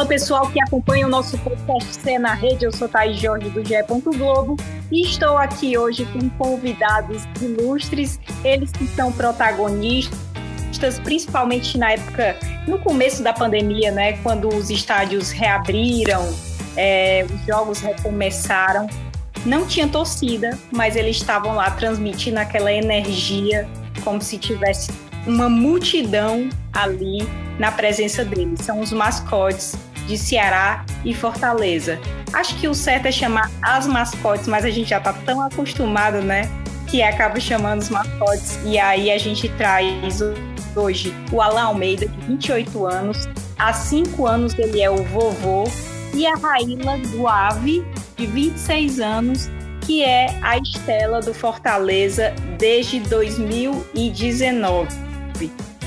Fala pessoal que acompanha o nosso podcast C na Rede, eu sou Thaís Jorge do GE. Globo e estou aqui hoje com convidados ilustres, eles que são protagonistas, principalmente na época, no começo da pandemia, né, quando os estádios reabriram, é, os jogos recomeçaram. Não tinha torcida, mas eles estavam lá transmitindo aquela energia como se tivesse uma multidão ali na presença deles. São os mascotes de Ceará e Fortaleza. Acho que o certo é chamar as mascotes, mas a gente já está tão acostumado, né? Que acaba chamando os mascotes. E aí a gente traz hoje o Alan Almeida, de 28 anos. Há cinco anos ele é o vovô. E a Raíla Guave, de 26 anos, que é a Estela do Fortaleza desde 2019.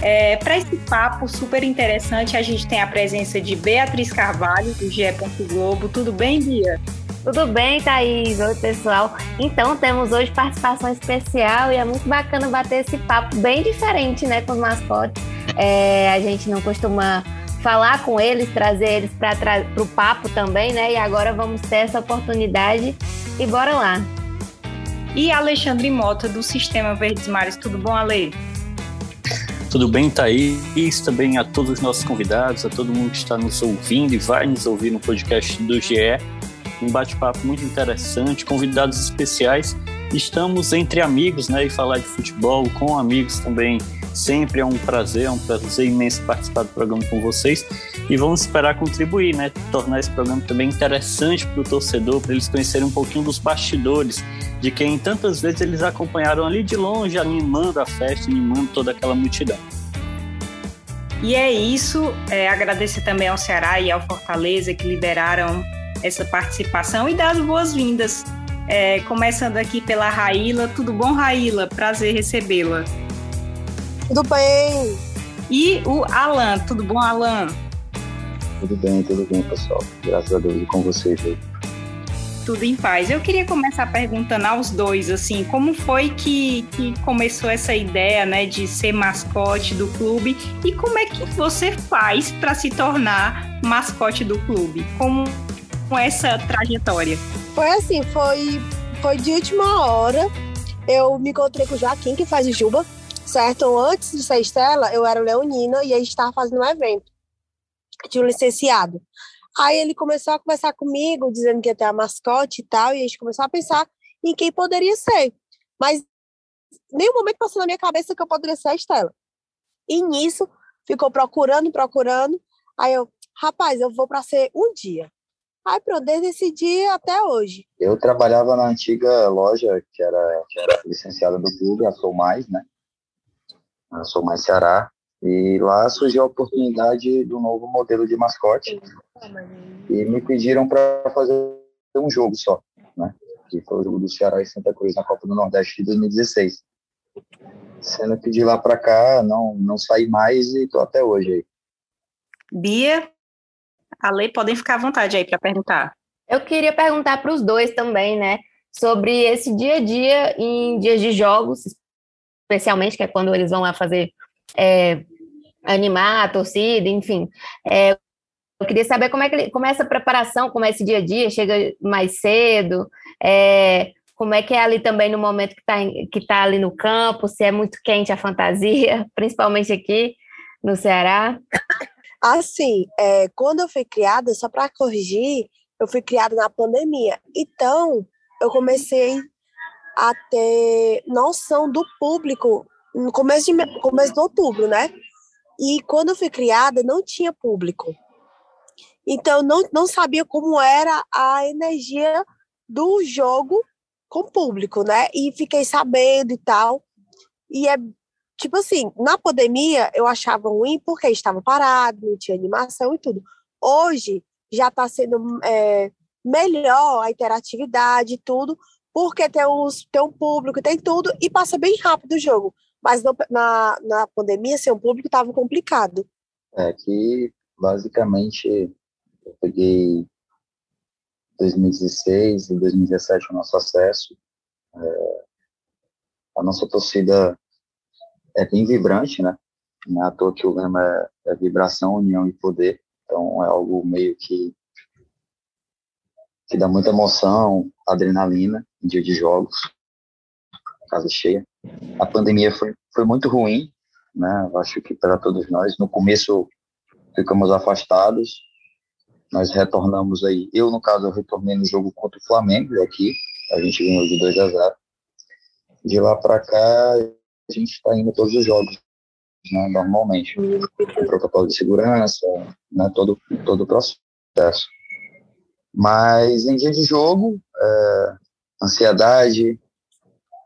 É, Para esse papo super interessante, a gente tem a presença de Beatriz Carvalho, do GE. Globo. Tudo bem, Bia? Tudo bem, Thaís? Oi, pessoal. Então, temos hoje participação especial e é muito bacana bater esse papo bem diferente, né, com os mascotes. É, a gente não costuma falar com eles, trazer eles para o papo também, né? E agora vamos ter essa oportunidade e bora lá. E Alexandre Mota, do Sistema Verdes Mares. Tudo bom, Ale? Tudo bem, Thaís? Também a todos os nossos convidados, a todo mundo que está nos ouvindo e vai nos ouvir no podcast do GE. Um bate-papo muito interessante, convidados especiais. Estamos entre amigos, né? E falar de futebol com amigos também sempre é um prazer, é um prazer imenso participar do programa com vocês. E vamos esperar contribuir, né? Tornar esse programa também interessante para o torcedor, para eles conhecerem um pouquinho dos bastidores de quem tantas vezes eles acompanharam ali de longe, animando a festa, animando toda aquela multidão. E é isso. É, agradecer também ao Ceará e ao Fortaleza que liberaram essa participação e dar as boas-vindas. É, começando aqui pela Raíla. Tudo bom, Raíla? Prazer recebê-la. Tudo bem. E o Alan. Tudo bom, Alan? Tudo bem, tudo bem, pessoal. Graças a Deus e com vocês aí tudo em paz. Eu queria começar perguntando aos dois, assim, como foi que, que começou essa ideia, né, de ser mascote do clube e como é que você faz para se tornar mascote do clube? Como com essa trajetória? Foi assim, foi, foi de última hora. Eu me encontrei com o Joaquim, que faz o Juba, certo? Antes de ser Estela, eu era leonina e a gente estava fazendo um evento de um licenciado. Aí ele começou a conversar comigo, dizendo que ia ter a mascote e tal, e a gente começou a pensar em quem poderia ser. Mas nenhum momento passou na minha cabeça que eu poderia ser a Estela. E nisso, ficou procurando, procurando. Aí eu, rapaz, eu vou para ser um dia. Aí pronto, desde esse dia até hoje. Eu trabalhava na antiga loja, que era, que era licenciada do clube, a Sou Mais, né? A Sou Mais Ceará. E lá surgiu a oportunidade do novo modelo de mascote. E me pediram para fazer um jogo só, né? Que foi o jogo do Ceará e Santa Cruz na Copa do Nordeste de 2016. Sendo que de lá para cá não, não saí mais e tô até hoje aí. Bia, a Lei, podem ficar à vontade aí para perguntar. Eu queria perguntar para os dois também, né? Sobre esse dia a dia em dias de jogos, especialmente, que é quando eles vão lá fazer é, animar a torcida, enfim. É, eu queria saber como é, que, como é essa preparação, como é esse dia a dia, chega mais cedo, é, como é que é ali também no momento que está que tá ali no campo, se é muito quente a fantasia, principalmente aqui no Ceará. Assim, é, quando eu fui criada, só para corrigir, eu fui criada na pandemia. Então, eu comecei a ter noção do público no começo de, começo de outubro, né? E quando eu fui criada, não tinha público. Então, não, não sabia como era a energia do jogo com público, né? E fiquei sabendo e tal. E é tipo assim, na pandemia eu achava ruim porque estava parado, não tinha animação e tudo. Hoje já está sendo é, melhor a interatividade e tudo, porque tem, os, tem um público, tem tudo, e passa bem rápido o jogo. Mas no, na, na pandemia, ser um público estava complicado. É que, basicamente, eu peguei 2016 e 2017 o nosso acesso. É, a nossa torcida é bem vibrante, né? Não é à toa que o lema é, é vibração, união e poder. Então é algo meio que que dá muita emoção, adrenalina dia de jogos, casa cheia. A pandemia foi, foi muito ruim, né? Acho que para todos nós. No começo ficamos afastados, nós retornamos aí. Eu, no caso, eu retornei no jogo contra o Flamengo aqui, a gente ganhou de 2 a 0. De lá para cá, a gente está indo todos os jogos, né, normalmente. Com protocolo de segurança, né, todo, todo o processo. Mas em dia de jogo, é, ansiedade,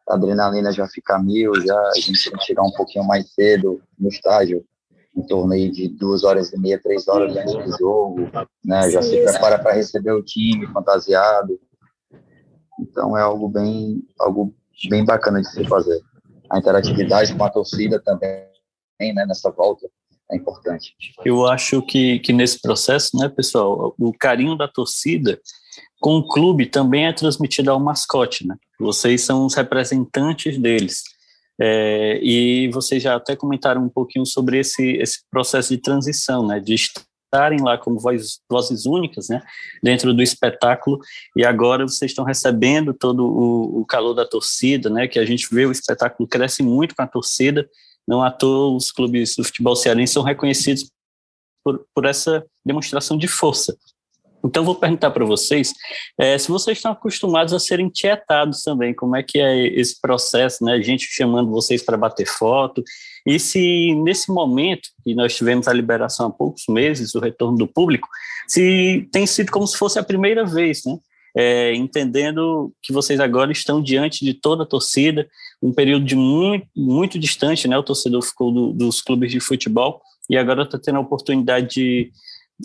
adrenalina já fica mil, já a gente tem que chegar um pouquinho mais cedo no estádio, em torno aí de duas horas e meia, três horas antes do jogo, né? Já se prepara para receber o time fantasiado. Então é algo bem, algo bem bacana de se fazer. A interatividade com a torcida também, né? Nessa volta é importante. Eu acho que, que nesse processo, né, pessoal, o carinho da torcida com o clube também é transmitido ao mascote, né? Vocês são os representantes deles. É, e vocês já até comentaram um pouquinho sobre esse, esse processo de transição, né? De estarem lá como voz, vozes únicas, né? Dentro do espetáculo e agora vocês estão recebendo todo o, o calor da torcida, né? Que a gente vê o espetáculo cresce muito com a torcida não à toa os clubes do futebol cearense são reconhecidos por, por essa demonstração de força. Então, vou perguntar para vocês é, se vocês estão acostumados a serem tietados também, como é que é esse processo, né? Gente chamando vocês para bater foto, e se nesse momento, que nós tivemos a liberação há poucos meses, o retorno do público, se tem sido como se fosse a primeira vez, né? é, entendendo que vocês agora estão diante de toda a torcida, um período de muito, muito distante, né? O torcedor ficou do, dos clubes de futebol e agora está tendo a oportunidade de,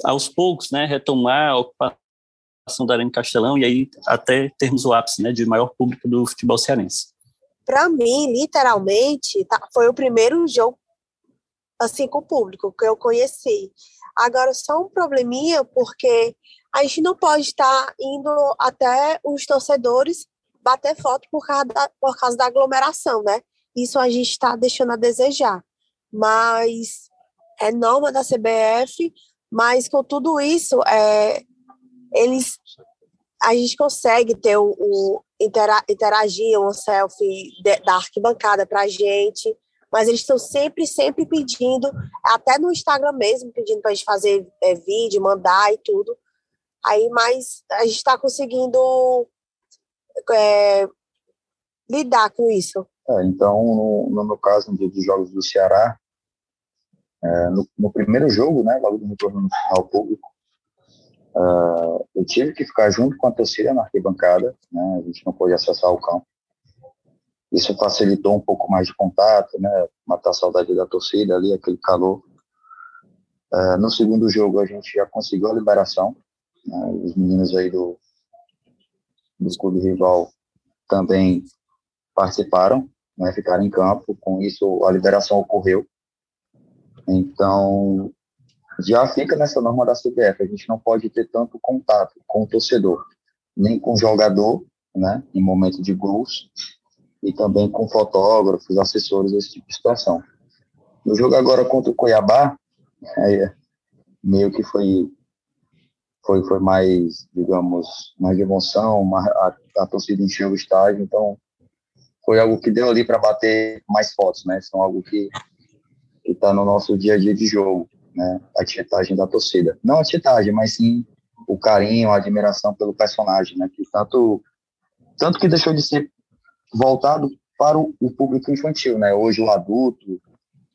aos poucos, né, retomar a ocupação da Arena Castelão e aí até termos o ápice, né, de maior público do futebol cearense. Para mim, literalmente, tá, foi o primeiro jogo assim com o público que eu conheci. Agora só um probleminha porque a gente não pode estar indo até os torcedores bater foto por causa da, por causa da aglomeração, né? Isso a gente está deixando a desejar. Mas é norma da CBF, mas com tudo isso, é, eles a gente consegue ter o, o interagir um selfie de, da arquibancada para a gente, mas eles estão sempre, sempre pedindo, até no Instagram mesmo, pedindo para a gente fazer é, vídeo, mandar e tudo. Aí, mas a gente está conseguindo é, lidar com isso. É, então, no, no, meu caso, no dia dos jogos do Ceará, é, no, no, primeiro jogo, né, logo no retorno ao público, uh, eu tive que ficar junto com a torcida na arquibancada, né, a gente não pôde acessar o campo. Isso facilitou um pouco mais de contato, né, matar a saudade da torcida ali, aquele calor. Uh, no segundo jogo, a gente já conseguiu a liberação, né? Os meninos aí do, do clube rival também participaram, né? ficaram em campo. Com isso, a liberação ocorreu. Então, já fica nessa norma da CBF. A gente não pode ter tanto contato com o torcedor, nem com o jogador, né? em momento de gols, e também com fotógrafos, assessores, esse tipo de situação. No jogo agora contra o Cuiabá, é, meio que foi foi, foi mais, digamos, mais de emoção, a, a torcida encheu o estádio, então foi algo que deu ali para bater mais fotos, né? São algo que está no nosso dia a dia de jogo, né? A tietagem da torcida. Não a tietagem, mas sim o carinho, a admiração pelo personagem, né? Que tanto, tanto que deixou de ser voltado para o, o público infantil, né? Hoje o adulto,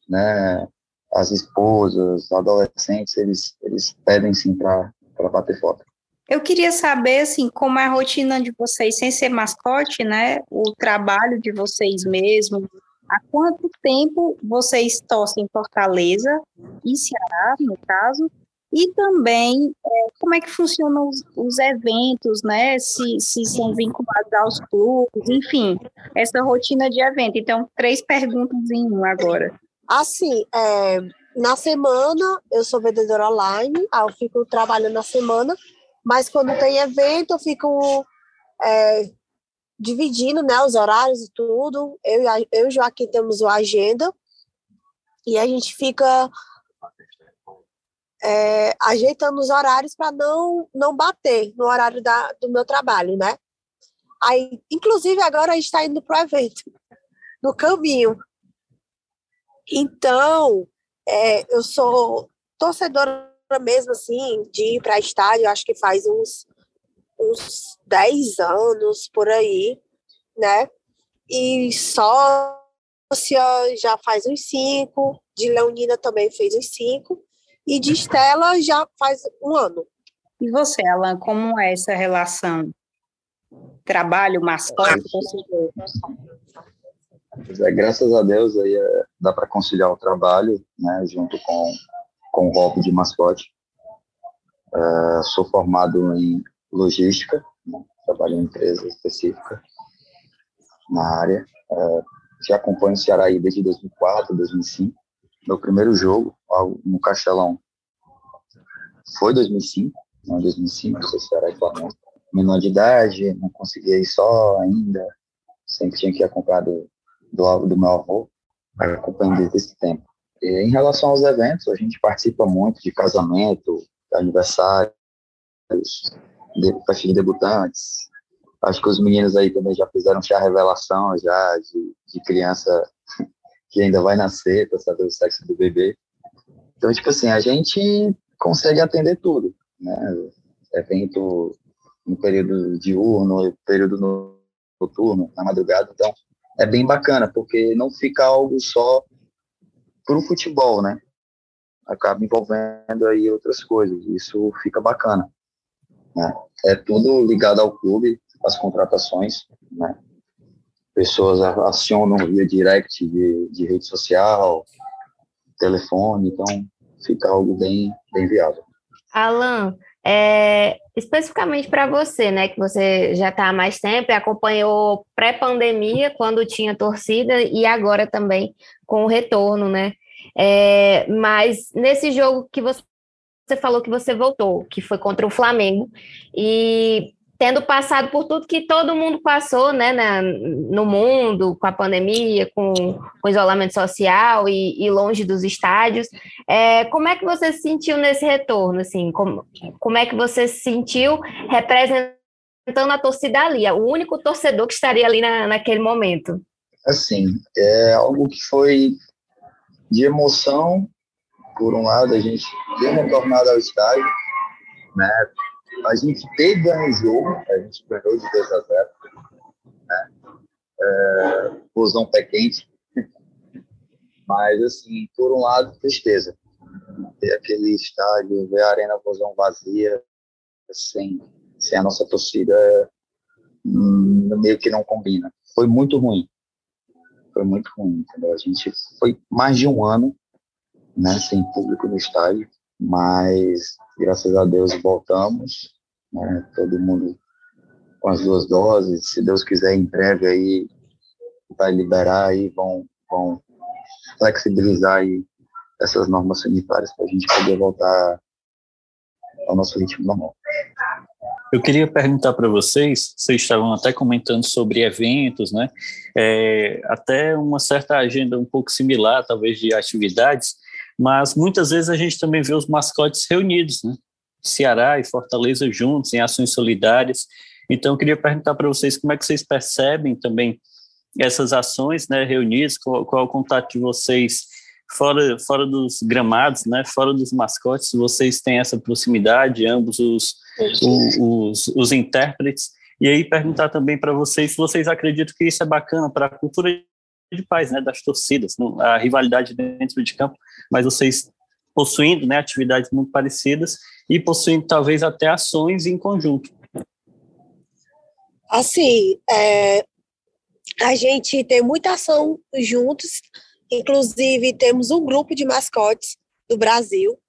né? As esposas, adolescentes, eles, eles pedem sim para bater foto. Eu queria saber, assim, como é a rotina de vocês, sem ser mascote, né? O trabalho de vocês mesmos. Há quanto tempo vocês torcem em Fortaleza e Ceará, no caso? E também, é, como é que funcionam os, os, eventos, né? Se, se são vinculados aos clubes, enfim, essa rotina de evento. Então, três perguntas em um agora. Assim, é, na semana eu sou vendedora online, eu fico trabalhando na semana, mas quando tem evento eu fico é, dividindo né, os horários e tudo. Eu, eu e Joaquim temos uma agenda e a gente fica é, ajeitando os horários para não, não bater no horário da, do meu trabalho, né? Aí, inclusive, agora a gente está indo para o evento, no caminho. Então, é, eu sou torcedora mesmo, assim, de ir para estádio, acho que faz uns, uns 10 anos por aí, né? E sócia já faz uns 5, de Leonina também fez uns 5, e de Estela já faz um ano. E você, Alan, como é essa relação? Trabalho, mascote, torcedor? É, graças a Deus aí é, dá para conciliar o trabalho, né, junto com, com o hobby de mascote. É, sou formado em logística, né, trabalho em empresa específica na área. É, já acompanho o Ceará aí desde 2004, 2005. Meu primeiro jogo no Castelão foi 2005, né, 2005, o Ceará e Flamengo. Menor de idade, não conseguia ir só ainda, sempre tinha que ir acompanhado do, do meu avô, acompanhando desde esse tempo. E em relação aos eventos, a gente participa muito de casamento, aniversários, festa de debutantes. Acho que os meninos aí também já fizeram já revelação já de, de criança que ainda vai nascer para saber o sexo do bebê. Então, tipo assim, a gente consegue atender tudo, né? Evento no período diurno, período noturno, na madrugada. Então, é bem bacana, porque não fica algo só para o futebol, né? Acaba envolvendo aí outras coisas, isso fica bacana. Né? É tudo ligado ao clube, as contratações, né? Pessoas acionam via direct de, de rede social, telefone, então fica algo bem, bem viável. Alan, é, especificamente para você, né, que você já está há mais tempo e acompanhou pré-pandemia, quando tinha torcida, e agora também com o retorno, né? É, mas nesse jogo que você, você falou que você voltou, que foi contra o Flamengo, e tendo passado por tudo que todo mundo passou, né, na, no mundo, com a pandemia, com, o isolamento social e, e longe dos estádios, é, como é que você se sentiu nesse retorno, assim, como, como é que você se sentiu representando a torcida ali, o único torcedor que estaria ali na, naquele momento? Assim, é algo que foi de emoção, por um lado, a gente deu uma tornada ao estádio, né, a gente teve o jogo, a gente ganhou de 2 a 0. Né? É, fusão pé quente. Mas, assim, por um lado, tristeza. Ter aquele estádio, ver a Arena Fusão vazia, sem, sem a nossa torcida, hum, meio que não combina. Foi muito ruim. Foi muito ruim, entendeu? A gente foi mais de um ano né, sem público no estádio, mas graças a Deus voltamos, né, todo mundo com as duas doses, se Deus quiser em breve aí vai liberar aí, vão, vão flexibilizar aí essas normas sanitárias para a gente poder voltar ao nosso ritmo normal. Eu queria perguntar para vocês, vocês estavam até comentando sobre eventos, né? É, até uma certa agenda um pouco similar, talvez, de atividades, mas muitas vezes a gente também vê os mascotes reunidos, né? Ceará e Fortaleza juntos em ações solidárias. Então, eu queria perguntar para vocês como é que vocês percebem também essas ações, né, reunidas, qual, qual é o contato de vocês fora, fora dos gramados, né, fora dos mascotes, vocês têm essa proximidade, ambos os, os, os, os intérpretes, e aí perguntar também para vocês se vocês acreditam que isso é bacana para a cultura de paz, né, das torcidas, a rivalidade dentro de campo, mas vocês possuindo né, atividades muito parecidas e possuindo talvez até ações em conjunto. Assim, é, a gente tem muita ação juntos, inclusive temos um grupo de mascotes do Brasil,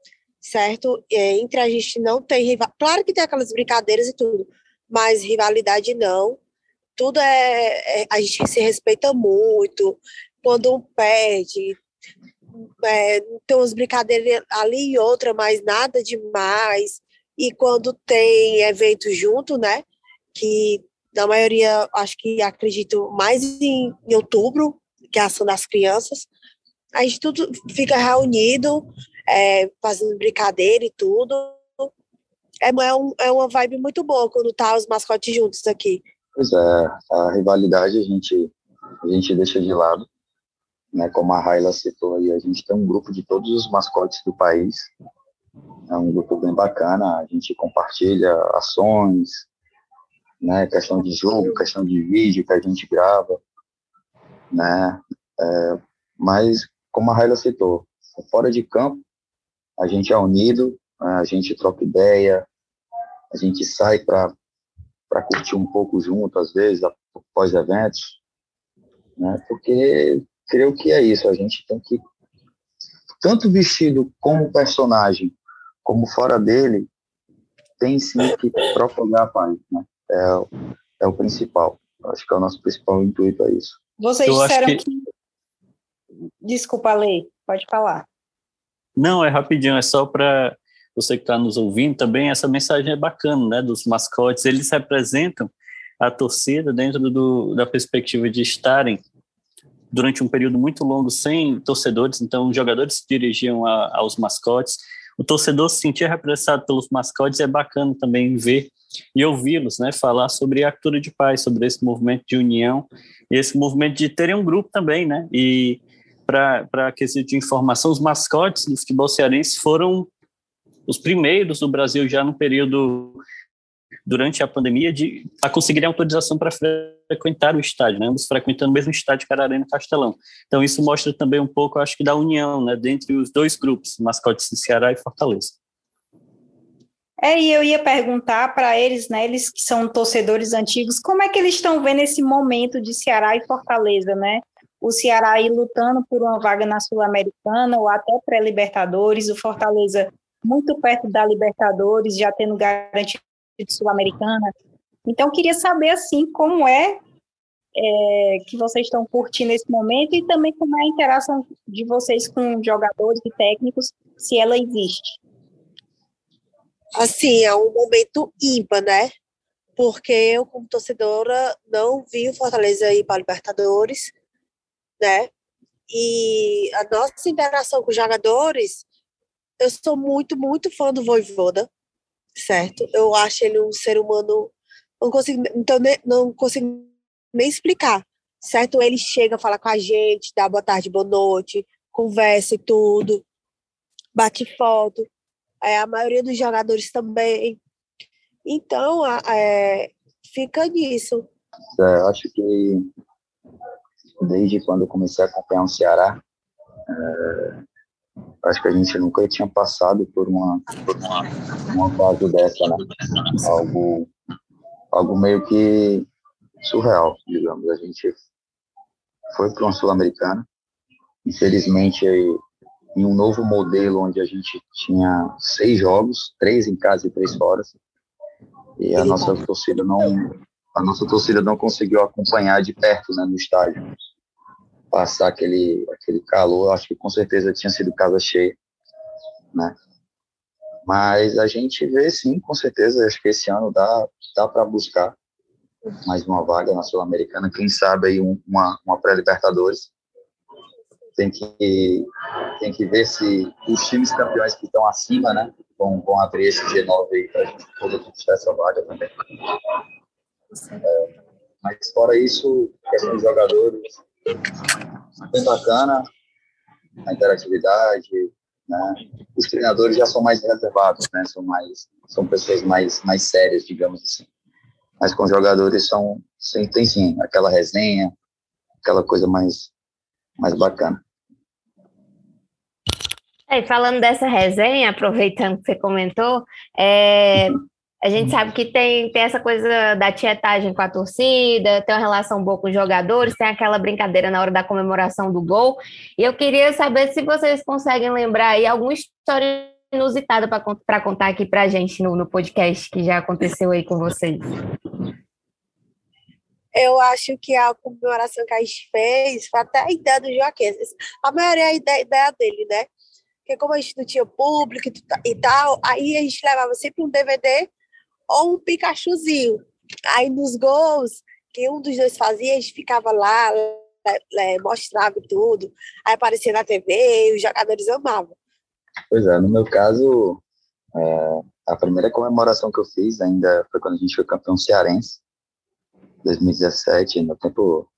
certo? É, entre a gente não tem rival... Claro que tem aquelas brincadeiras e tudo, mas rivalidade não. Tudo é, é a gente se respeita muito. Quando um perde, é, tem umas brincadeiras ali e outra, mas nada demais. E quando tem evento junto, né? Que na maioria, acho que acredito mais em, em outubro, que é a ação das crianças, a gente tudo fica reunido, é, fazendo brincadeira e tudo. É, é, um, é uma vibe muito boa quando tá os mascotes juntos aqui. Pois é, a rivalidade a gente, a gente deixa de lado. Né, como a Raila citou aí, a gente tem um grupo de todos os mascotes do país. É um grupo bem bacana, a gente compartilha ações, né, questão de jogo, questão de vídeo que a gente grava, né, é, mas como a Raila citou, fora de campo, a gente é unido, né, a gente troca ideia, a gente sai para curtir um pouco junto, às vezes, após eventos, né, porque creio que é isso, a gente tem que, tanto vestido como personagem, como fora dele, tem sim que propagar a paz, né? É, é o principal. Acho que é o nosso principal intuito é isso. Vocês Eu disseram que... que... Desculpa, Lei, pode falar. Não, é rapidinho, é só para você que está nos ouvindo também, essa mensagem é bacana, né, dos mascotes, eles representam a torcida dentro do, da perspectiva de estarem durante um período muito longo sem torcedores, então os jogadores se dirigiam a, aos mascotes, o torcedor se sentia representado pelos mascotes, é bacana também ver e ouvi-los, né, falar sobre a cultura de paz, sobre esse movimento de união e esse movimento de terem um grupo também, né, e para quesito de informação, os mascotes do futebol cearense foram os primeiros do Brasil já no período durante a pandemia de a conseguirem autorização para frequentar o estádio, né? Ambos frequentando o mesmo estádio que era Arena Castelão. Então isso mostra também um pouco, acho que da união, né, dentre os dois grupos, mascotes de Ceará e Fortaleza. É, e eu ia perguntar para eles, né, eles que são torcedores antigos, como é que eles estão vendo esse momento de Ceará e Fortaleza, né? O Ceará aí lutando por uma vaga na Sul-Americana ou até pré-Libertadores, o Fortaleza muito perto da Libertadores, já tendo garantido Sul-Americana. Então, queria saber, assim, como é, é, que vocês estão curtindo esse momento e também como é a interação de vocês com jogadores e técnicos, se ela existe assim, é um momento ímpar, né? Porque eu, como torcedora, não vi o Fortaleza ir para Libertadores, né? E a nossa interação com os jogadores, eu sou muito, muito fã do Voivoda, certo? Eu acho ele um ser humano, não consigo, então, não consigo nem explicar, certo? Ele chega, fala com a gente, dá boa tarde, boa noite, conversa e tudo, bate foto é, a maioria dos jogadores também. Então, é, fica nisso. É, acho que desde quando eu comecei a acompanhar o Ceará, é, acho que a gente nunca tinha passado por uma, uma fase dessa, né? Algo, algo meio que surreal, digamos. A gente foi para uma Sul-Americana, infelizmente em um novo modelo onde a gente tinha seis jogos, três em casa e três fora. E a nossa torcida não a nossa torcida não conseguiu acompanhar de perto, né, no estádio. Passar aquele aquele calor, acho que com certeza tinha sido casa cheia, né? Mas a gente vê sim, com certeza, acho que esse ano dá dá para buscar mais uma vaga na Sul-Americana, quem sabe aí uma uma pré-libertadores tem que, tem que ver se os times campeões que estão acima, né, vão, vão abrir esse G9 aí para a gente poder conquistar essa vaga também. É, mas fora isso, questão de jogadores, bem bacana, a interatividade, né? Os treinadores já são mais reservados, né? São mais, são pessoas mais, mais sérias, digamos assim. Mas com os jogadores são, tem sim aquela resenha, aquela coisa mais, mais bacana. É, falando dessa resenha, aproveitando que você comentou, é, a gente sabe que tem, tem essa coisa da tietagem com a torcida, tem uma relação boa com os jogadores, tem aquela brincadeira na hora da comemoração do gol. E eu queria saber se vocês conseguem lembrar aí alguma história inusitada para contar aqui para a gente no, no podcast que já aconteceu aí com vocês. Eu acho que a comemoração que a gente fez foi até a ideia do Joaquim. A maioria é a ideia, ideia dele, né? porque como a gente não tinha público e tal, aí a gente levava sempre um DVD ou um Pikachuzinho. Aí nos gols, que um dos dois fazia, a gente ficava lá, mostrava tudo, aí aparecia na TV, e os jogadores amavam. Pois é, no meu caso, é, a primeira comemoração que eu fiz ainda foi quando a gente foi campeão cearense, 2017, no tempo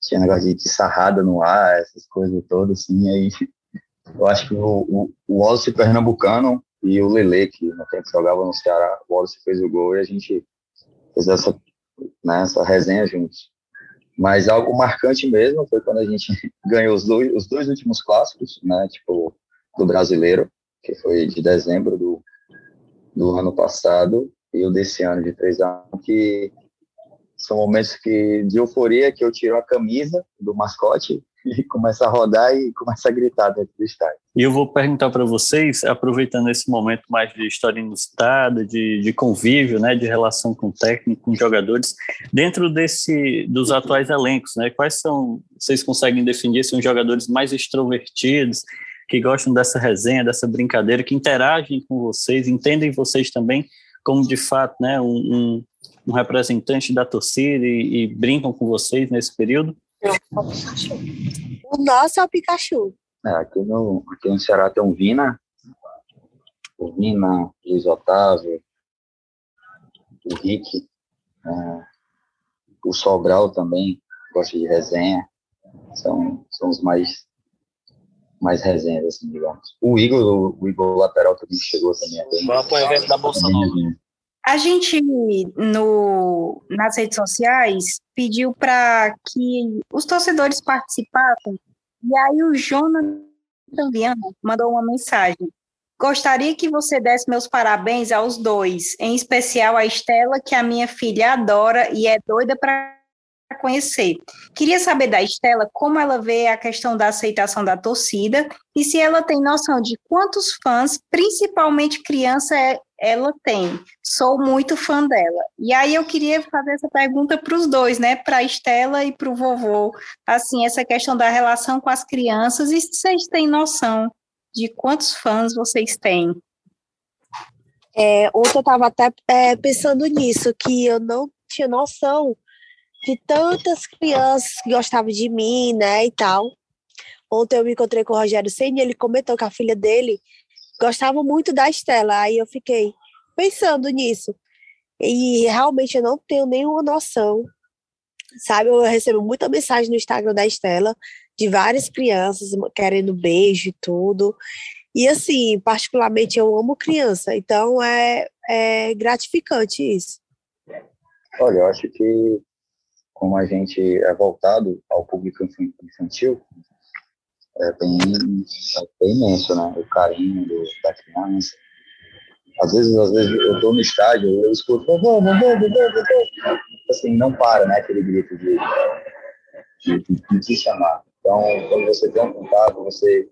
tinha negócio de sarrada no ar, essas coisas todas, assim, aí eu acho que o, o, o Wallace Pernambucano e o Lele, que no tempo jogava no Ceará, o Wallace fez o gol e a gente fez essa, né, essa resenha juntos. Mas algo marcante mesmo foi quando a gente ganhou os dois, os dois últimos clássicos, né, tipo, do brasileiro, que foi de dezembro do, do ano passado, e o desse ano, de três anos, que são momentos que, de euforia que eu tiro a camisa do mascote e começa a rodar e começa a gritar dentro do estádio. E eu vou perguntar para vocês, aproveitando esse momento mais de história inusitada, de, de convívio, né, de relação com o técnico, com os jogadores, dentro desse dos atuais elencos, né, quais são, vocês conseguem definir são jogadores mais extrovertidos, que gostam dessa resenha, dessa brincadeira, que interagem com vocês, entendem vocês também como de fato, né, um, um, um representante da torcida e, e brincam com vocês nesse período? O nosso é o Pikachu. É, aqui, no, aqui no Ceará tem um Vina, o Vina, Luiz Otávio, o Rick, é, o Sobral também gosta de resenha, são, são os mais mais resenhas, assim, digamos. O Igor, o Igor lateral também chegou também. Vamos o evento da Bolsa Nova. A gente, no, nas redes sociais, pediu para que os torcedores participassem, e aí o Jonathan Viana mandou uma mensagem. Gostaria que você desse meus parabéns aos dois, em especial a Estela, que a minha filha adora e é doida para conhecer. Queria saber da Estela como ela vê a questão da aceitação da torcida e se ela tem noção de quantos fãs, principalmente criança, é, ela tem. Sou muito fã dela. E aí eu queria fazer essa pergunta para os dois, né? Para a Estela e para o vovô. Assim, essa questão da relação com as crianças e se vocês têm noção de quantos fãs vocês têm. É, ontem eu estava até é, pensando nisso, que eu não tinha noção de tantas crianças que gostavam de mim, né, e tal. Ontem eu me encontrei com o Rogério Senna ele comentou que a filha dele gostava muito da Estela. Aí eu fiquei pensando nisso. E realmente eu não tenho nenhuma noção. Sabe, eu recebo muita mensagem no Instagram da Estela de várias crianças querendo beijo e tudo. E assim, particularmente eu amo criança, então é, é gratificante isso. Olha, eu acho que como a gente é voltado ao público infantil, é bem, é bem imenso, né? O carinho do, da criança. Às vezes, às vezes eu estou no estádio, eu escuto, vovô, vovô, vovô, vovô. Assim, não para, né? Aquele grito de, de, de, de chamar. Então, quando você tem um contato, você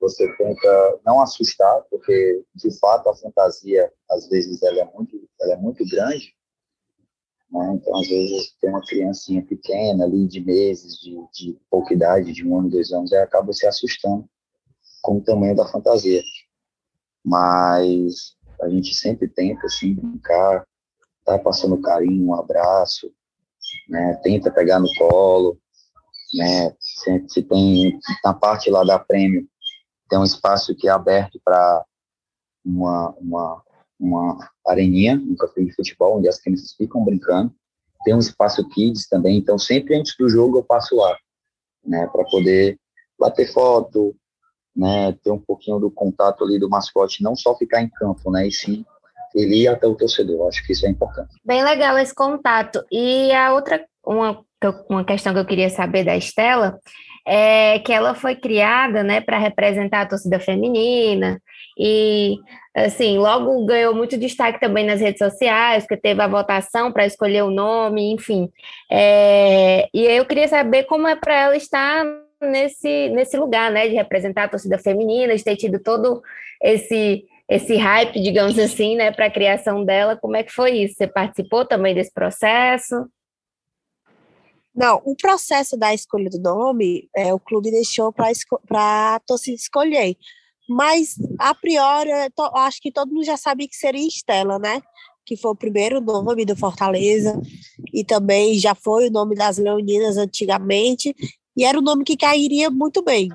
você tenta não assustar, porque de fato a fantasia às vezes ela é muito, ela é muito grande né? Então, às vezes, tem uma criancinha pequena ali, de meses, de, de pouca idade, de um ano, dois anos, e acaba se assustando com o tamanho da fantasia. Mas a gente sempre tenta, assim, brincar, tá passando carinho, um abraço, né? Tenta pegar no colo, né? Se, se tem, na parte lá da prêmio, tem um espaço que é aberto para uma, uma, uma areninha, um campo de futebol, onde as crianças ficam brincando. Tem um espaço kids também, então sempre antes do jogo eu passo lá, né, para poder bater foto, né, ter um pouquinho do contato ali do mascote, não só ficar em campo, né, e sim ele ir até o torcedor. Acho que isso é importante. Bem legal esse contato. E a outra, uma, uma questão que eu queria saber da Estela é que ela foi criada, né, para representar a torcida feminina e assim, logo ganhou muito destaque também nas redes sociais, porque teve a votação para escolher o nome, enfim. É, e eu queria saber como é para ela estar nesse, nesse lugar, né, de representar a torcida feminina, de ter tido todo esse esse hype, digamos assim, né, para a criação dela. Como é que foi isso? Você participou também desse processo? Não, o processo da escolha do nome, é, o clube deixou para a torcida escolher. Mas, a priori, to, acho que todo mundo já sabia que seria Estela, né? Que foi o primeiro nome do Fortaleza e também já foi o nome das Leoninas antigamente, e era um nome que cairia muito bem.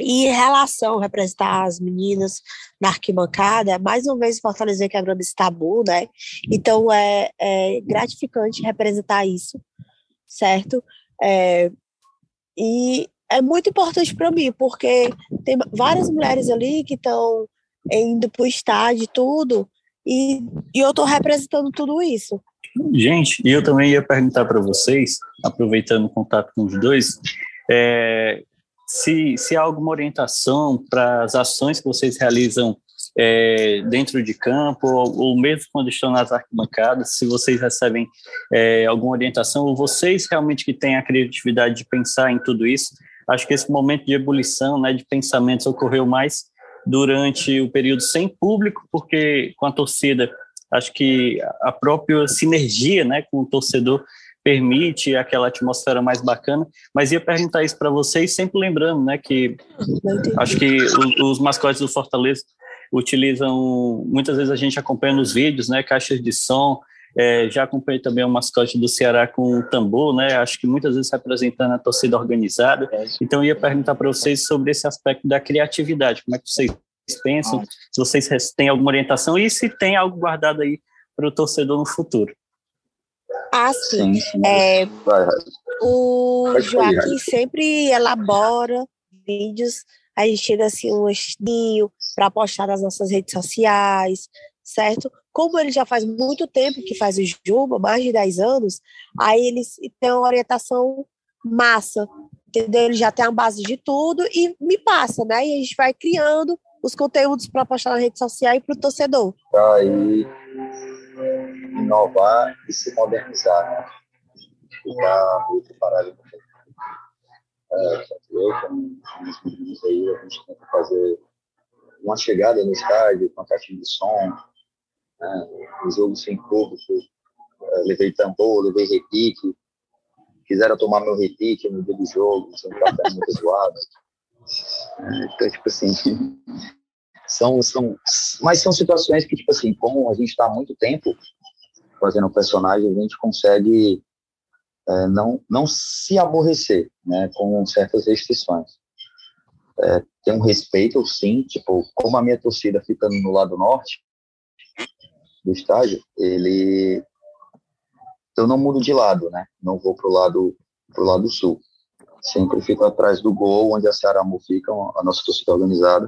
E em relação a representar as meninas na arquibancada, mais uma vez Fortaleza quebrando esse tabu, né? Então é, é gratificante representar isso, certo? É, e é muito importante para mim, porque tem várias mulheres ali que estão indo para o estádio e tudo, e, e eu estou representando tudo isso. Gente, e eu também ia perguntar para vocês, aproveitando o contato com os dois, é, se, se há alguma orientação para as ações que vocês realizam é, dentro de campo, ou, ou, mesmo quando estão nas arquibancadas, se vocês recebem é, alguma orientação, ou vocês realmente que têm a criatividade de pensar em tudo isso. Acho que esse momento de ebulição, né, de pensamentos ocorreu mais durante o período sem público, porque com a torcida, acho que a própria sinergia, né, com o torcedor permite aquela atmosfera mais bacana. Mas ia perguntar isso para vocês, sempre lembrando, né, que acho que os, os mascotes do Fortaleza utilizam, muitas vezes a gente acompanha nos vídeos, né, caixas de som, é, já acompanhei também o mascote do Ceará com o tambor, né? Acho que muitas vezes representando a torcida organizada. Então, eu ia perguntar para vocês sobre esse aspecto da criatividade. Como é que vocês pensam? Se vocês têm alguma orientação e se tem algo guardado aí para o torcedor no futuro. Ah, sim. sim. É, o Joaquim sempre elabora vídeos a gente tira assim um estilo para postar nas nossas redes sociais, certo? Como ele já faz muito tempo que faz o Juba, mais de 10 anos, aí ele tem uma orientação massa, entendeu? Ele já tem a base de tudo e me passa, né? E a gente vai criando os conteúdos para postar na rede social e para o torcedor. Aí inovar e se modernizar, né? Ficar muito parado é, eu, como os meninos aí, a gente tenta fazer uma chegada no estádio com a caixinha de som, né, um jogo sem público, é, levei tambor, levei repique, quiseram tomar meu repique no dia do jogo, sem café muito zoado. É, então, tipo assim, são, são, mas são situações que, tipo assim, como a gente está há muito tempo fazendo personagem, a gente consegue é, não, não se aborrecer, né, com certas restrições. É, tem um respeito, sim, tipo, como a minha torcida fica no lado norte do estádio, ele eu não mudo de lado, né? Não vou pro lado pro lado sul. Sempre fico atrás do gol, onde a Cearamu fica, a nossa torcida organizada.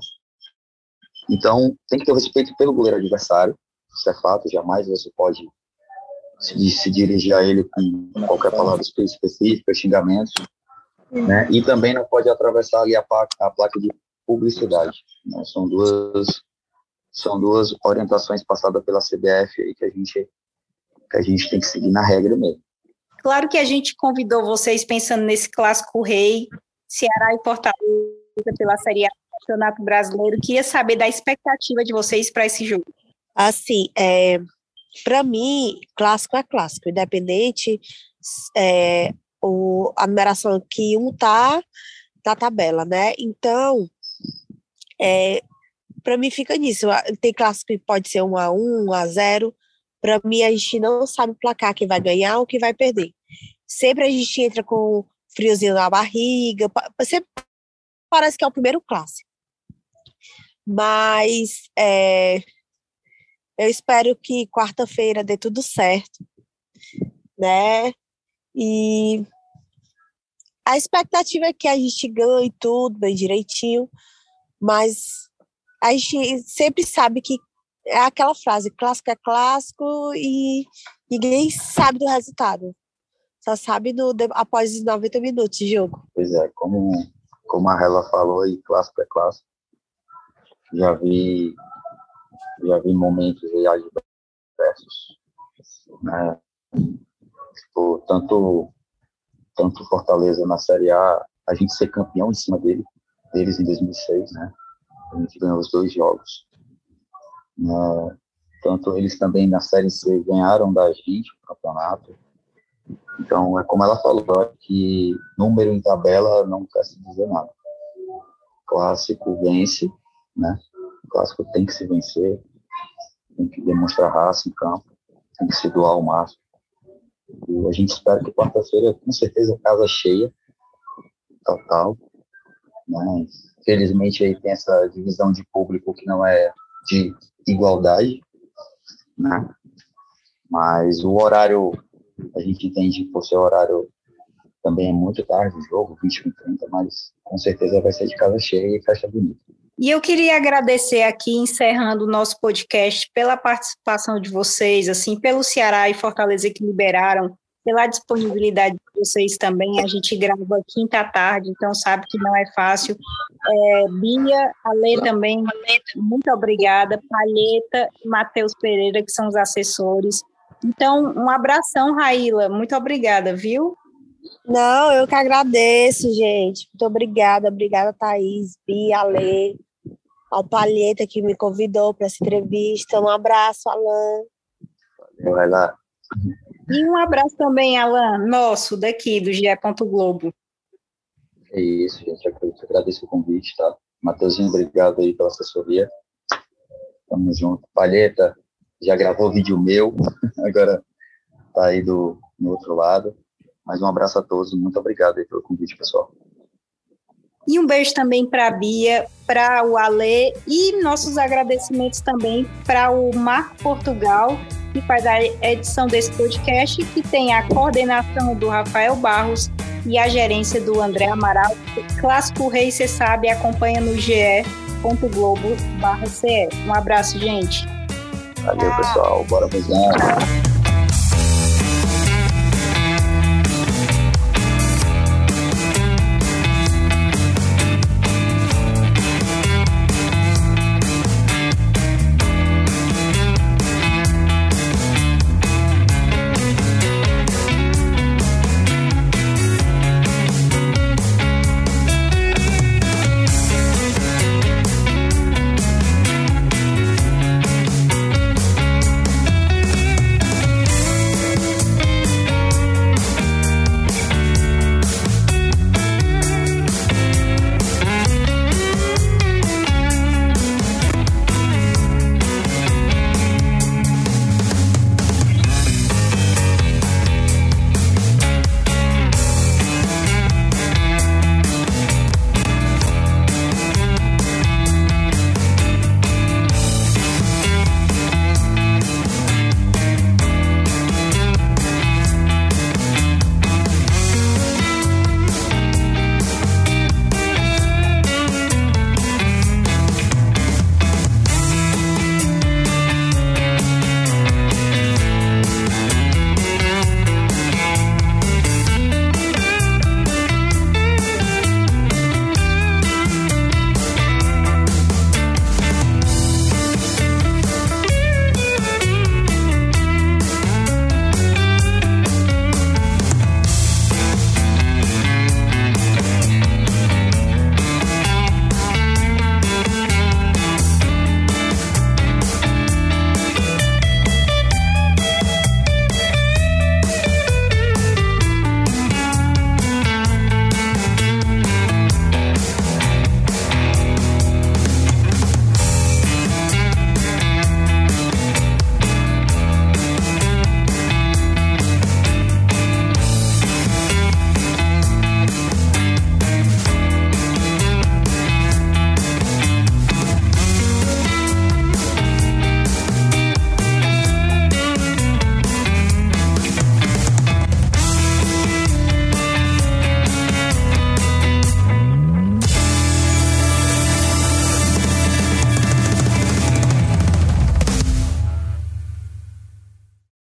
Então, tem que ter respeito pelo goleiro adversário, isso é fato, jamais você pode se, se dirigir a ele com qualquer palavra específica, xingamentos, né? E também não pode atravessar ali a placa, a placa de publicidade. Né? São duas são duas orientações passadas pela CBF aí que a gente que a gente tem que seguir na regra mesmo. Claro que a gente convidou vocês pensando nesse clássico rei, Ceará e Fortaleza pela Série A do Campeonato Brasileiro. Queria saber da expectativa de vocês para esse jogo. Assim, é, para mim, clássico é clássico, independente é, o, a numeração que um tá da tabela, né? Então, é, para mim fica nisso. Tem clássico que pode ser um a um, um a zero. Para mim, a gente não sabe o placar que vai ganhar ou que vai perder. Sempre a gente entra com friozinho na barriga. Sempre parece que é o primeiro clássico. Mas é, eu espero que quarta-feira dê tudo certo, né? E a expectativa é que a gente ganhe tudo bem direitinho, mas a gente sempre sabe que é aquela frase, clássico é clássico e ninguém sabe do resultado. Só sabe no, após os 90 minutos de jogo. Pois é, como, como a Hela falou, e clássico é clássico. Já vi já vi momentos aí adversos, né? Tipo, tanto, tanto Fortaleza na Série A, a gente ser campeão em cima dele, deles em 2006, né? A gente ganhou os dois jogos. Né? Tanto eles também na Série C ganharam da gente o campeonato. Então, é como ela falou, que número em tabela não quer se dizer nada. Clássico vence, né? O clássico tem que se vencer tem que demonstrar raça em campo, tem que se doar ao máximo. E a gente espera que quarta-feira, com certeza, casa cheia, total, Né? Felizmente aí tem essa divisão de público que não é de igualdade, né? Mas o horário, a gente entende que por ser horário também é muito tarde o jogo, 21 30, mas com certeza vai ser de casa cheia e festa bonita. E eu queria agradecer aqui, encerrando o nosso podcast, pela participação de vocês, assim, pelo Ceará e Fortaleza que liberaram, pela disponibilidade de vocês também. A gente grava quinta tarde, então sabe que não é fácil. É, Bia, Ale também, muito obrigada. Palheta e Matheus Pereira, que são os assessores. Então, um abração, Raíla. Muito obrigada, viu? Não, eu que agradeço, gente. Muito obrigada. Obrigada, Thaís, Bia, Ale, ao Palheta que me convidou para essa entrevista. Um abraço, Alan. Valeu, vai lá. E um abraço também, Alan, nosso, daqui, do GE. Globo. É isso, gente. Eu agradeço o convite, tá? Matheusinho, obrigado aí pela assessoria. Tamo junto. Palheta, já gravou vídeo meu, agora tá aí do no outro lado. Mais um abraço a todos, muito obrigado aí pelo convite, pessoal. E um beijo também para a Bia, para o Alê e nossos agradecimentos também para o Marco Portugal, que faz a edição desse podcast, que tem a coordenação do Rafael Barros e a gerência do André Amaral. Clássico Rei, você sabe, acompanha no ge.globo.ce. Um abraço, gente. Valeu, pessoal. Bora fazer.